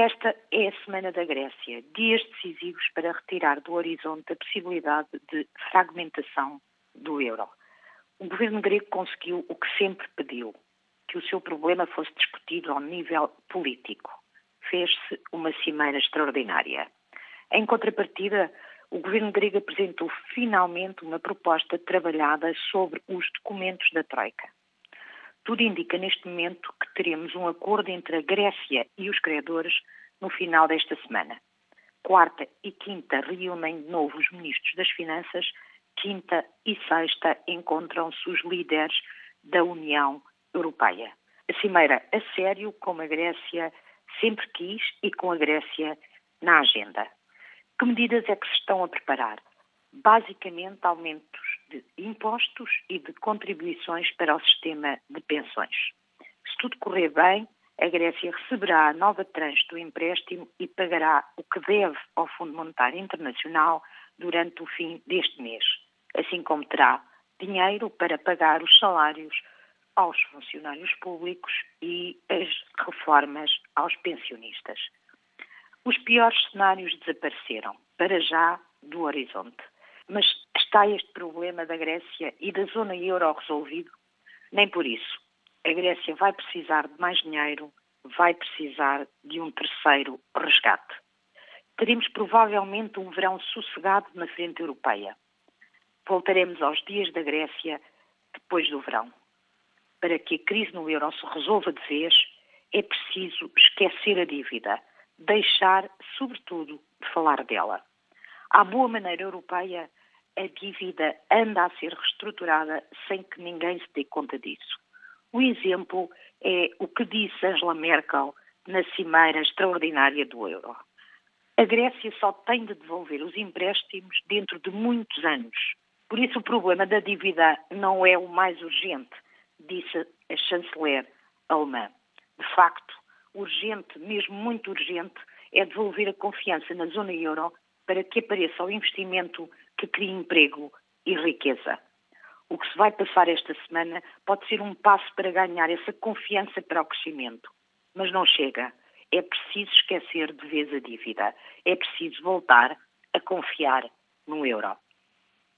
Esta é a Semana da Grécia, dias decisivos para retirar do horizonte a possibilidade de fragmentação do euro. O governo grego conseguiu o que sempre pediu, que o seu problema fosse discutido ao nível político. Fez-se uma cimeira extraordinária. Em contrapartida, o governo grego apresentou finalmente uma proposta trabalhada sobre os documentos da Troika. Tudo indica neste momento teremos um acordo entre a Grécia e os credores no final desta semana. Quarta e quinta reúnem de novo os ministros das Finanças, quinta e sexta encontram-se os líderes da União Europeia. A cimeira a sério, como a Grécia sempre quis e com a Grécia na agenda. Que medidas é que se estão a preparar? Basicamente, aumentos de impostos e de contribuições para o sistema de pensões. Tudo correr bem, a Grécia receberá a nova tranche do empréstimo e pagará o que deve ao Fundo Monetário Internacional durante o fim deste mês, assim como terá dinheiro para pagar os salários aos funcionários públicos e as reformas aos pensionistas. Os piores cenários desapareceram, para já, do horizonte. Mas está este problema da Grécia e da zona euro resolvido? Nem por isso. A Grécia vai precisar de mais dinheiro, vai precisar de um terceiro resgate. Teremos provavelmente um verão sossegado na frente europeia. Voltaremos aos dias da Grécia depois do verão. Para que a crise no euro se resolva de vez, é preciso esquecer a dívida, deixar, sobretudo, de falar dela. À boa maneira europeia, a dívida anda a ser reestruturada sem que ninguém se dê conta disso. O exemplo é o que disse Angela Merkel na cimeira extraordinária do euro. A Grécia só tem de devolver os empréstimos dentro de muitos anos. Por isso, o problema da dívida não é o mais urgente, disse a chanceler alemã. De facto, urgente, mesmo muito urgente, é devolver a confiança na zona euro para que apareça o investimento que crie emprego e riqueza. O que se vai passar esta semana pode ser um passo para ganhar essa confiança para o crescimento. Mas não chega. É preciso esquecer de vez a dívida. É preciso voltar a confiar no euro.